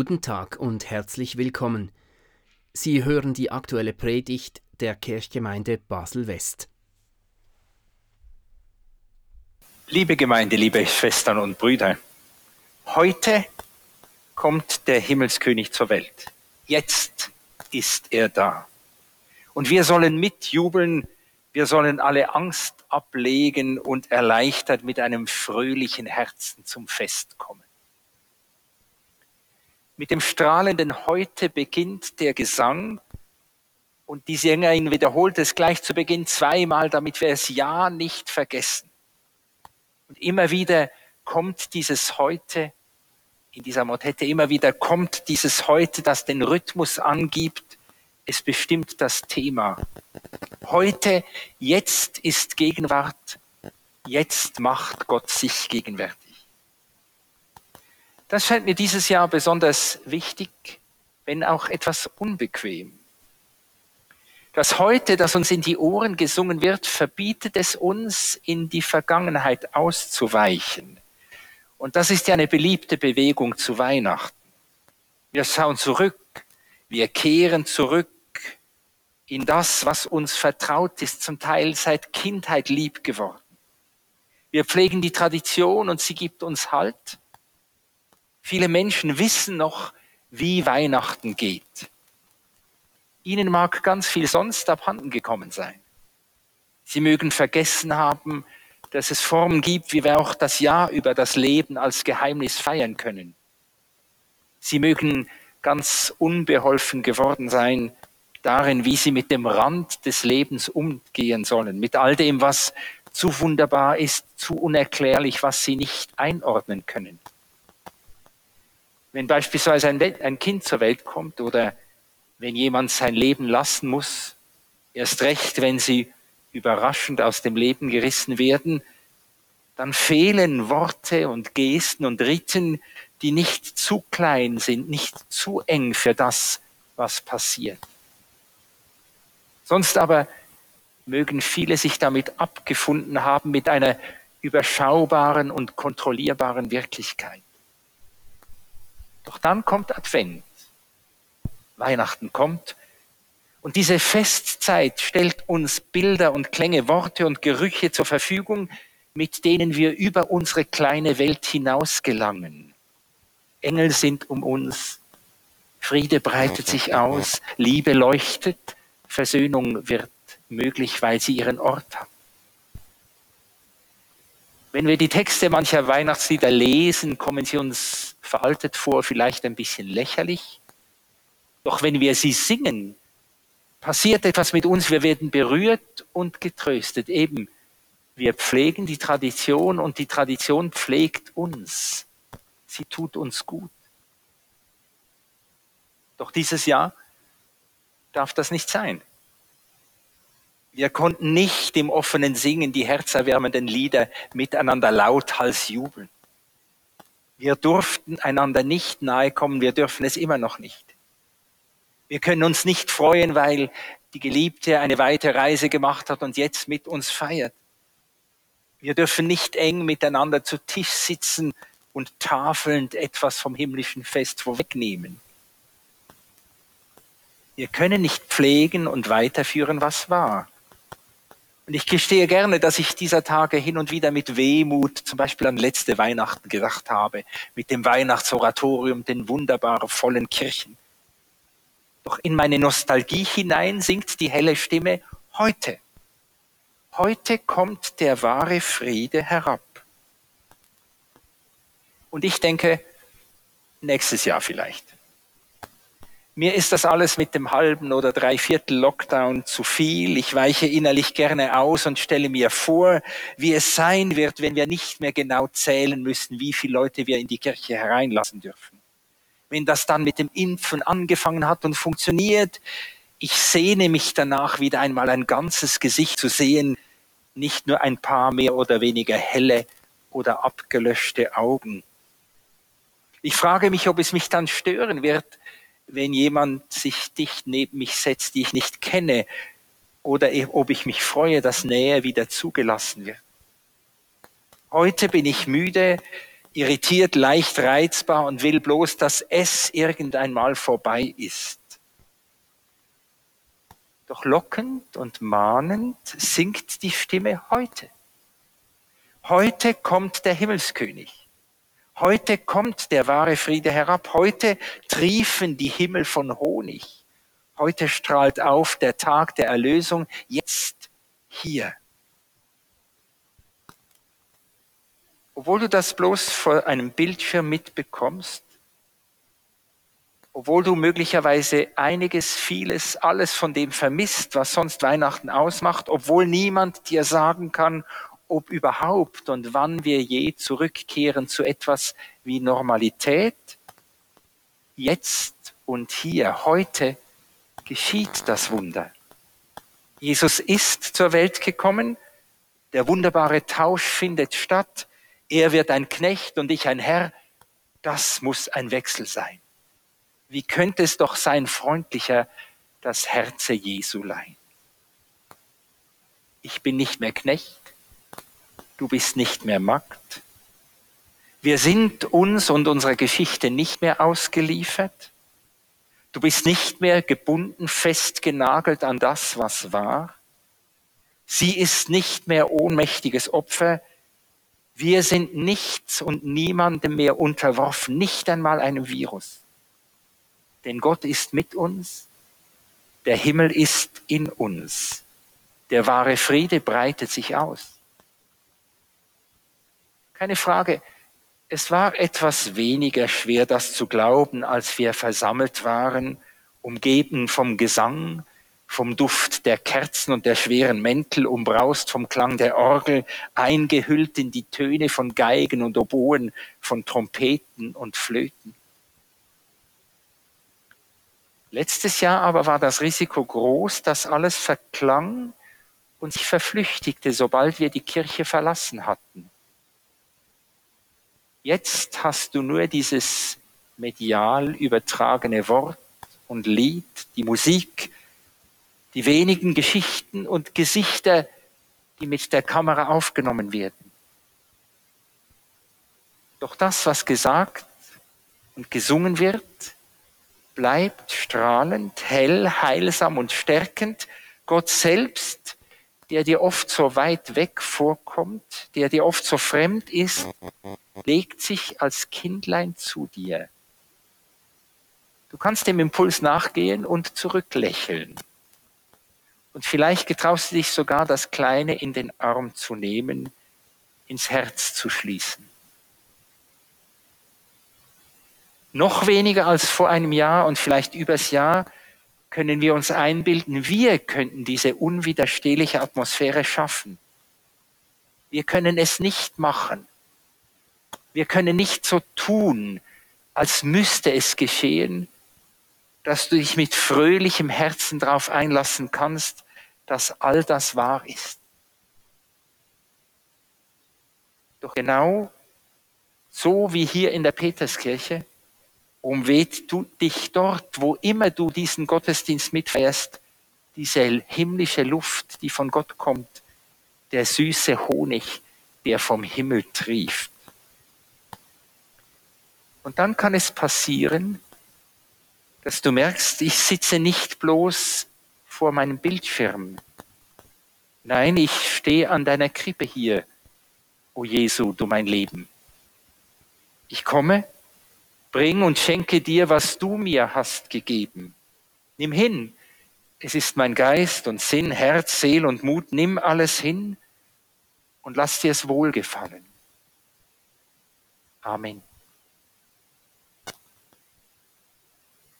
Guten Tag und herzlich willkommen. Sie hören die aktuelle Predigt der Kirchgemeinde Basel-West. Liebe Gemeinde, liebe Schwestern und Brüder, heute kommt der Himmelskönig zur Welt. Jetzt ist er da. Und wir sollen mitjubeln, wir sollen alle Angst ablegen und erleichtert mit einem fröhlichen Herzen zum Fest kommen. Mit dem strahlenden Heute beginnt der Gesang und die Sängerin wiederholt es gleich zu Beginn zweimal, damit wir es ja nicht vergessen. Und immer wieder kommt dieses Heute in dieser Motette, immer wieder kommt dieses Heute, das den Rhythmus angibt. Es bestimmt das Thema. Heute, jetzt ist Gegenwart, jetzt macht Gott sich gegenwärtig. Das scheint mir dieses Jahr besonders wichtig, wenn auch etwas unbequem. Das heute, das uns in die Ohren gesungen wird, verbietet es uns, in die Vergangenheit auszuweichen. Und das ist ja eine beliebte Bewegung zu Weihnachten. Wir schauen zurück, wir kehren zurück in das, was uns vertraut ist, zum Teil seit Kindheit lieb geworden. Wir pflegen die Tradition und sie gibt uns Halt. Viele Menschen wissen noch, wie Weihnachten geht. Ihnen mag ganz viel sonst abhanden gekommen sein. Sie mögen vergessen haben, dass es Formen gibt, wie wir auch das Jahr über das Leben als Geheimnis feiern können. Sie mögen ganz unbeholfen geworden sein darin, wie sie mit dem Rand des Lebens umgehen sollen, mit all dem, was zu wunderbar ist, zu unerklärlich, was sie nicht einordnen können. Wenn beispielsweise ein, ein Kind zur Welt kommt oder wenn jemand sein Leben lassen muss, erst recht, wenn sie überraschend aus dem Leben gerissen werden, dann fehlen Worte und Gesten und Riten, die nicht zu klein sind, nicht zu eng für das, was passiert. Sonst aber mögen viele sich damit abgefunden haben mit einer überschaubaren und kontrollierbaren Wirklichkeit. Doch dann kommt Advent. Weihnachten kommt. Und diese Festzeit stellt uns Bilder und Klänge, Worte und Gerüche zur Verfügung, mit denen wir über unsere kleine Welt hinaus gelangen. Engel sind um uns, Friede breitet sich aus, Liebe leuchtet, Versöhnung wird möglich, weil sie ihren Ort hat. Wenn wir die Texte mancher Weihnachtslieder lesen, kommen sie uns veraltet vor, vielleicht ein bisschen lächerlich. Doch wenn wir sie singen, passiert etwas mit uns, wir werden berührt und getröstet. Eben, wir pflegen die Tradition und die Tradition pflegt uns. Sie tut uns gut. Doch dieses Jahr darf das nicht sein. Wir konnten nicht im offenen Singen die herzerwärmenden Lieder miteinander lauthals jubeln. Wir durften einander nicht nahe kommen, wir dürfen es immer noch nicht. Wir können uns nicht freuen, weil die Geliebte eine weite Reise gemacht hat und jetzt mit uns feiert. Wir dürfen nicht eng miteinander zu Tisch sitzen und tafelnd etwas vom himmlischen Fest vorwegnehmen. Wir können nicht pflegen und weiterführen, was war. Und ich gestehe gerne, dass ich dieser Tage hin und wieder mit Wehmut zum Beispiel an letzte Weihnachten gedacht habe, mit dem Weihnachtsoratorium, den wunderbar vollen Kirchen. Doch in meine Nostalgie hinein singt die helle Stimme heute. Heute kommt der wahre Friede herab. Und ich denke, nächstes Jahr vielleicht. Mir ist das alles mit dem halben oder dreiviertel Lockdown zu viel. Ich weiche innerlich gerne aus und stelle mir vor, wie es sein wird, wenn wir nicht mehr genau zählen müssen, wie viele Leute wir in die Kirche hereinlassen dürfen. Wenn das dann mit dem Impfen angefangen hat und funktioniert, ich sehne mich danach, wieder einmal ein ganzes Gesicht zu sehen, nicht nur ein paar mehr oder weniger helle oder abgelöschte Augen. Ich frage mich, ob es mich dann stören wird, wenn jemand sich dicht neben mich setzt, die ich nicht kenne, oder ob ich mich freue, dass Nähe wieder zugelassen wird. Heute bin ich müde, irritiert, leicht reizbar und will bloß, dass es irgendeinmal vorbei ist. Doch lockend und mahnend singt die Stimme heute. Heute kommt der Himmelskönig. Heute kommt der wahre Friede herab. Heute triefen die Himmel von Honig. Heute strahlt auf der Tag der Erlösung. Jetzt hier. Obwohl du das bloß vor einem Bildschirm mitbekommst, obwohl du möglicherweise einiges, vieles, alles von dem vermisst, was sonst Weihnachten ausmacht, obwohl niemand dir sagen kann, ob überhaupt und wann wir je zurückkehren zu etwas wie Normalität, jetzt und hier, heute geschieht das Wunder. Jesus ist zur Welt gekommen, der wunderbare Tausch findet statt, er wird ein Knecht und ich ein Herr, das muss ein Wechsel sein. Wie könnte es doch sein, freundlicher, das Herze Jesu leihen? Ich bin nicht mehr Knecht, du bist nicht mehr Magd. Wir sind uns und unserer Geschichte nicht mehr ausgeliefert. Du bist nicht mehr gebunden, festgenagelt an das, was war. Sie ist nicht mehr ohnmächtiges Opfer, wir sind nichts und niemandem mehr unterworfen, nicht einmal einem Virus. Denn Gott ist mit uns, der Himmel ist in uns, der wahre Friede breitet sich aus. Keine Frage, es war etwas weniger schwer, das zu glauben, als wir versammelt waren, umgeben vom Gesang, vom Duft der Kerzen und der schweren Mäntel, umbraust vom Klang der Orgel, eingehüllt in die Töne von Geigen und Oboen, von Trompeten und Flöten. Letztes Jahr aber war das Risiko groß, dass alles verklang und sich verflüchtigte, sobald wir die Kirche verlassen hatten. Jetzt hast du nur dieses medial übertragene Wort und Lied, die Musik, die wenigen Geschichten und Gesichter, die mit der Kamera aufgenommen werden. Doch das, was gesagt und gesungen wird, bleibt strahlend, hell, heilsam und stärkend. Gott selbst, der dir oft so weit weg vorkommt, der dir oft so fremd ist, legt sich als Kindlein zu dir. Du kannst dem Impuls nachgehen und zurücklächeln. Und vielleicht getraust du dich sogar, das Kleine in den Arm zu nehmen, ins Herz zu schließen. Noch weniger als vor einem Jahr und vielleicht übers Jahr können wir uns einbilden, wir könnten diese unwiderstehliche Atmosphäre schaffen. Wir können es nicht machen. Wir können nicht so tun, als müsste es geschehen, dass du dich mit fröhlichem Herzen darauf einlassen kannst, dass all das wahr ist. Doch genau so wie hier in der Peterskirche umweht du dich dort, wo immer du diesen Gottesdienst mitfährst, diese himmlische Luft, die von Gott kommt, der süße Honig, der vom Himmel trieft. Und dann kann es passieren, dass du merkst, ich sitze nicht bloß vor meinem Bildschirm. Nein, ich stehe an deiner Krippe hier, o Jesu, du mein Leben. Ich komme, bring und schenke dir, was du mir hast gegeben. Nimm hin, es ist mein Geist und Sinn, Herz, Seel und Mut, nimm alles hin und lass dir es wohlgefallen. Amen.